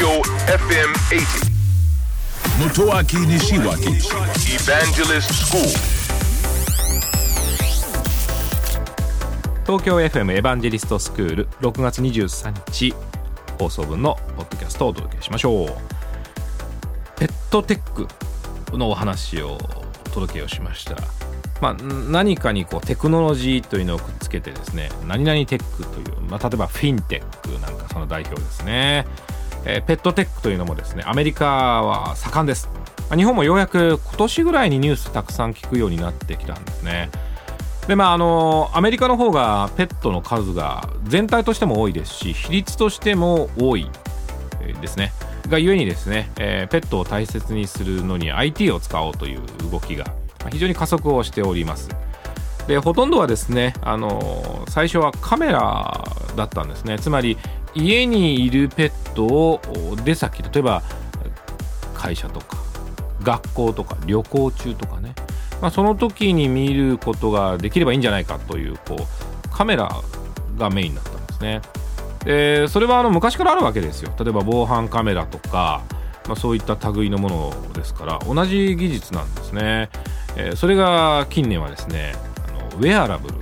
Tokyo FM 80. Motoaki Nishiwaki Evangelist School. 東京 FM エヴァンジェリストスクール6月23日。放送分のポッドキャストをお届けしましょう。ペットテックのお話をお届けをしました。まあ、何かにこうテクノロジーというのをくっつけてですね何々テックという、まあ、例えばフィンテックなんかその代表ですね、えーペットテックというのもですねアメリカは盛んです。日本もようやく今年ぐらいにニュースたくさん聞くようになってきたんですね。でまああのアメリカの方がペットの数が全体としても多いですし比率としても多いですね。がゆえにですね、えーペットを大切にするのに IT を使おうという動きが非常に加速をしております。でほとんどはですねあの最初はカメラだったんですね。つまり家にいるペットを出先例えば会社とか学校とか旅行中とかね、まあ、その時に見ることができればいいんじゃないかというこうカメラがメインだったんですね。でそれはあの昔からあるわけですよ。例えば防犯カメラとか、まあ、そういった類のものですから同じ技術なんですね、えーそれが近年はですねあのウェアラブル。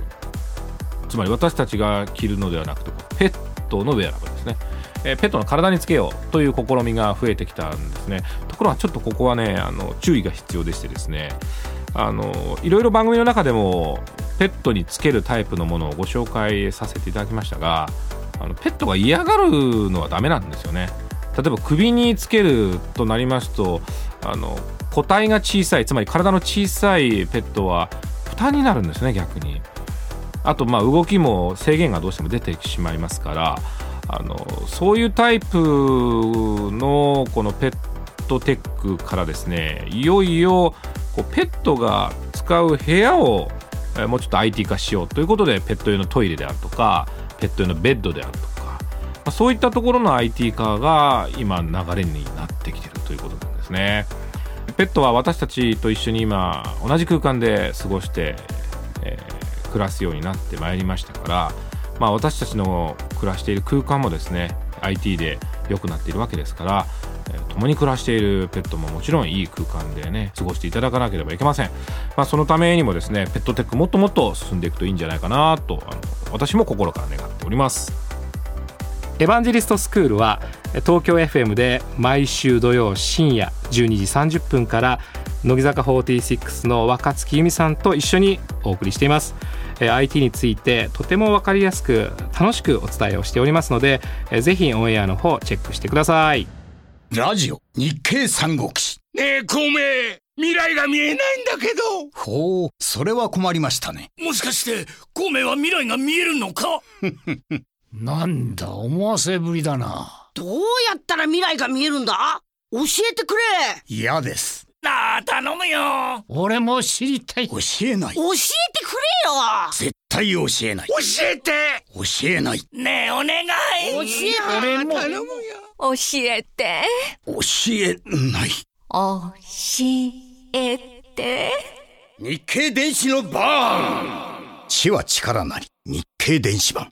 つまり私たちが着るのではなくてペットのウェアラブルですね、えペットの体につけようという試みが増えてきたんですね。ところがちょっとここはねあの注意が必要でしてですね。あのいろいろ番組の中でもペットにつけるタイプのものをご紹介させていただきましたがあのペットが嫌がるのはダメなんですよね。例えば首につけるとなりますとあの個体が小さいつまり体の小さいペットは負担になるんですね逆に。あとまあ動きも制限がどうしても出てしまいますからあのそういうタイプのこのペットテックからですねいよいよこうペットが使う部屋をもうちょっと IT 化しようということでペット用のトイレであるとかペット用のベッドであるとか、まあそういったところの IT 化が今流れになってきているということなんですね。ペットは私たちと一緒に今同じ空間で過ごして、えー暮らすようになってまいりましたから、まあ、私たちの暮らしている空間もですね IT で良くなっているわけですから、えー共に暮らしているペットももちろんいい空間でね過ごしていただかなければいけません、まあ、そのためにもですねペットテックもっともっと進んでいくといいんじゃないかなとあの私も心から願っております。エヴァンジェリストスクールは東京 FM で毎週土曜深夜12時30分から乃木坂46の若月由美さんと一緒にお送りしていますえー IT についてとても分かりやすく楽しくお伝えをしておりますのでえーぜひオンエアの方チェックしてくださいラジオ日経三国志。ねえ、孔明、未来が見えないんだけど。ほう、それは困りましたね。もしかして、孔明は未来が見えるのか？なんだ、思わせぶりだな。どうやったら未来が見えるんだ？教えてくれ嫌です。なあ、頼むよ。俺も知りたい。教えない。教えてくれよ絶対教えない。教えて。教えない。ねえ、お願い。教え俺も。頼むよ。教えて。教えない。教えて。日経電子のバーン知は力なり。日経電子版。